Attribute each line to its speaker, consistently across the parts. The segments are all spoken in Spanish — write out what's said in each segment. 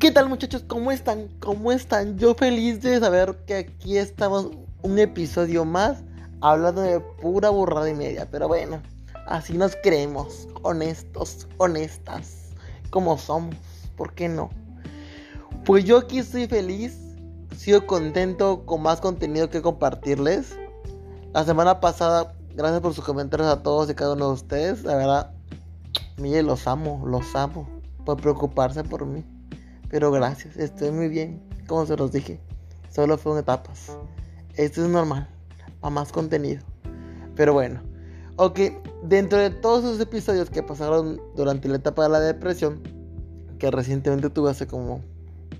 Speaker 1: ¿Qué tal muchachos? ¿Cómo están? ¿Cómo están? Yo feliz de saber que aquí estamos un episodio más hablando de pura burrada y media. Pero bueno, así nos creemos, honestos, honestas, como somos. ¿Por qué no? Pues yo aquí estoy feliz, sigo contento con más contenido que compartirles. La semana pasada, gracias por sus comentarios a todos y cada uno de ustedes. La verdad, mire, los amo, los amo. Por preocuparse por mí. Pero gracias, estoy muy bien. Como se los dije, solo fueron etapas. Esto es normal, a más contenido. Pero bueno, ok, dentro de todos esos episodios que pasaron durante la etapa de la depresión, que recientemente tuve hace como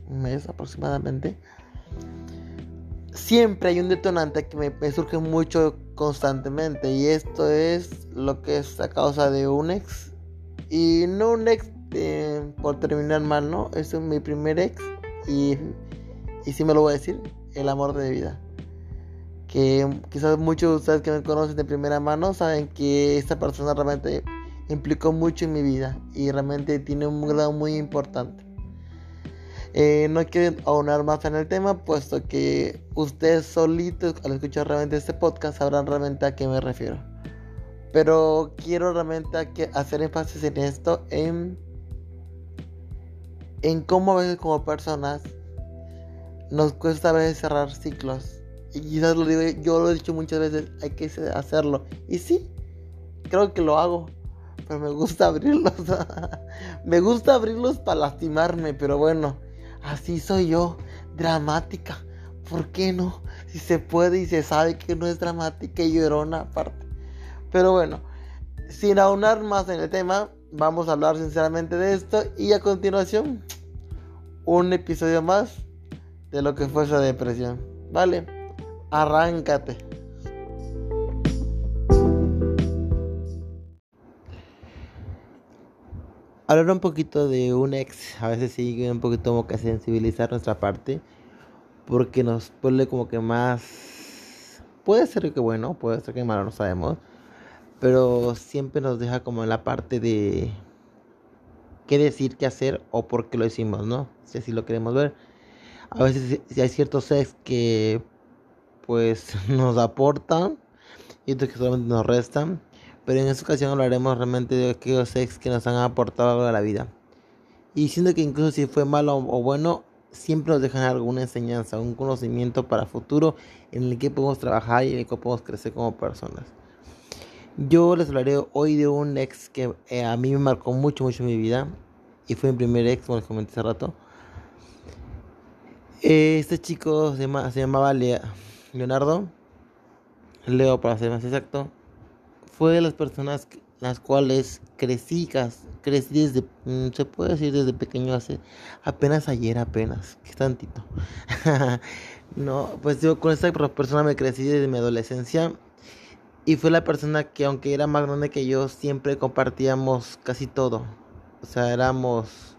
Speaker 1: un mes aproximadamente, siempre hay un detonante que me, surge mucho constantemente y esto es lo que es a causa de un ex y no un ex por terminar mal, ¿no? Es mi primer ex y, y sí me lo voy a decir, el amor de vida. Que quizás muchos de ustedes que me conocen de primera mano saben que esta persona realmente implicó mucho en mi vida y realmente tiene un grado muy importante. Eh, no quiero aunar más en el tema, puesto que ustedes solitos al escuchar realmente este podcast sabrán realmente a qué me refiero. Pero quiero realmente hacer énfasis en esto, en en cómo a veces como personas nos cuesta a veces cerrar ciclos. Y quizás lo digo, yo lo he dicho muchas veces, hay que hacerlo. Y sí, creo que lo hago. Pero me gusta abrirlos. me gusta abrirlos para lastimarme. Pero bueno, así soy yo. Dramática. ¿Por qué no? Si se puede y se sabe que no es dramática y llorona aparte. Pero bueno, sin aunar más en el tema, vamos a hablar sinceramente de esto y a continuación un episodio más de lo que fue esa depresión. Vale, arráncate. Hablar un poquito de un ex, a veces sí un poquito como que sensibilizar nuestra parte, porque nos pone como que más... Puede ser que bueno, puede ser que malo, no sabemos pero siempre nos deja como en la parte de qué decir, qué hacer o por qué lo decimos, ¿no? Si así lo queremos ver. A veces hay ciertos ex que pues nos aportan y otros que solamente nos restan. Pero en esta ocasión hablaremos realmente de aquellos ex que nos han aportado a la vida. Y siendo que incluso si fue malo o bueno, siempre nos dejan alguna enseñanza, un conocimiento para futuro en el que podemos trabajar y en el que podemos crecer como personas. Yo les hablaré hoy de un ex que eh, a mí me marcó mucho, mucho mi vida. Y fue mi primer ex, como les comenté hace rato. Este chico se, se llamaba Leonardo. Leo, para ser más exacto. Fue de las personas las cuales crecí, crecí desde, mm, se puede decir desde pequeño, hace apenas ayer, apenas, que tantito. no, pues yo con esta persona me crecí desde mi adolescencia y fue la persona que, aunque era más grande que yo, siempre compartíamos casi todo. O sea, éramos.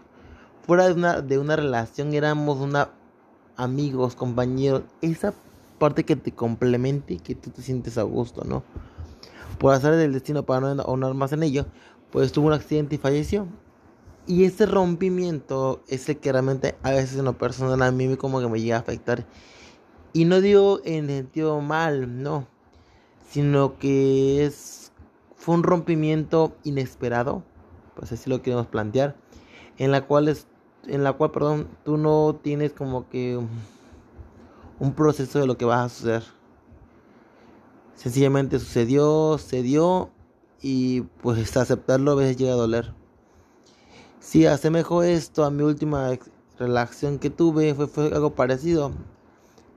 Speaker 1: Fuera de una, de una relación, éramos una amigos, compañeros. Esa parte que te complemente y que tú te sientes a gusto, ¿no? Por hacer del destino para no ahondar más en ello, pues tuvo un accidente y falleció. Y ese rompimiento es el que realmente a veces en lo personal a mí como que me llega a afectar. Y no digo en sentido mal, no sino que es fue un rompimiento inesperado, pues así lo queremos plantear, en la cual es, en la cual, perdón, tú no tienes como que un proceso de lo que va a suceder. Sencillamente sucedió, se dio y pues aceptarlo a veces llega a doler. Si asemejo esto a mi última relación que tuve, fue, fue algo parecido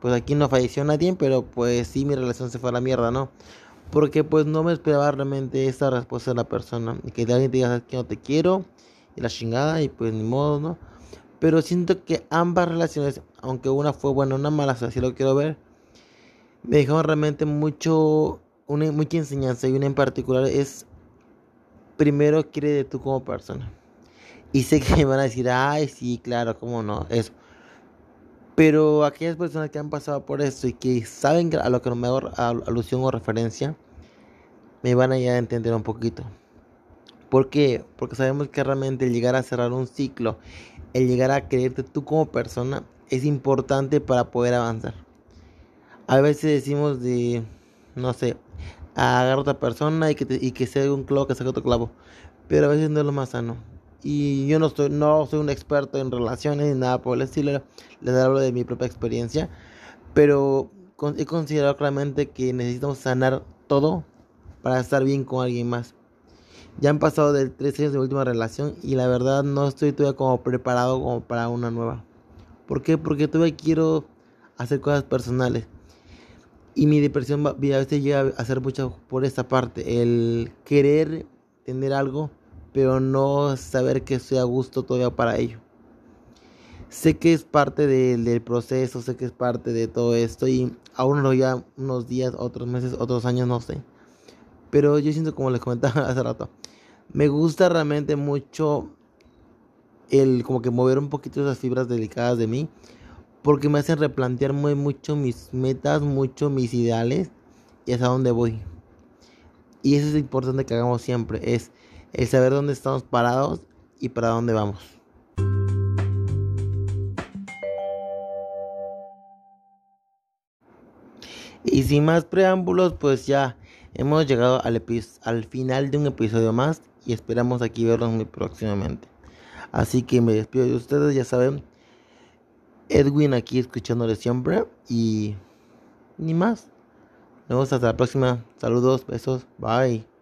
Speaker 1: pues aquí no falleció nadie, pero pues sí mi relación se fue a la mierda, ¿no? Porque pues no me esperaba realmente esta respuesta de la persona. Y que alguien te diga, que no te quiero? Y la chingada, y pues ni modo, ¿no? Pero siento que ambas relaciones, aunque una fue buena, una mala, así lo quiero ver, me dejaron realmente mucho, una, mucha enseñanza. Y una en particular es, primero, quiere de tú como persona. Y sé que me van a decir, ay, sí, claro, cómo no, eso. Pero aquellas personas que han pasado por esto y que saben a lo que me hago alusión o referencia, me van a ya entender un poquito. ¿Por qué? Porque sabemos que realmente llegar a cerrar un ciclo el llegar a creerte tú como persona es importante para poder avanzar. A veces decimos de, no sé, agarrar a otra persona y que, y que sea un clavo que saque otro clavo, pero a veces no es lo más sano. Y yo no, estoy, no soy un experto en relaciones ni nada por el estilo, les hablo de mi propia experiencia, pero he considerado claramente que necesitamos sanar todo para estar bien con alguien más. Ya han pasado tres años de última relación y la verdad no estoy todavía como preparado como para una nueva. ¿Por qué? Porque todavía quiero hacer cosas personales. Y mi depresión a veces llega a ser mucho por esta parte. El querer tener algo, pero no saber que estoy a gusto todavía para ello. Sé que es parte del proceso, sé que es parte de todo esto y aún no ya unos días, otros meses, otros años, no sé. Pero yo siento como les comentaba hace rato me gusta realmente mucho el como que mover un poquito esas fibras delicadas de mí. Porque me hacen replantear muy mucho mis metas, mucho mis ideales y hasta dónde voy. Y eso es importante que hagamos siempre, es el saber dónde estamos parados y para dónde vamos. Y sin más preámbulos, pues ya hemos llegado al, al final de un episodio más y esperamos aquí verlos muy próximamente. Así que me despido de ustedes, ya saben, Edwin aquí escuchándoles siempre y ni más. Nos vemos hasta la próxima. Saludos, besos, bye.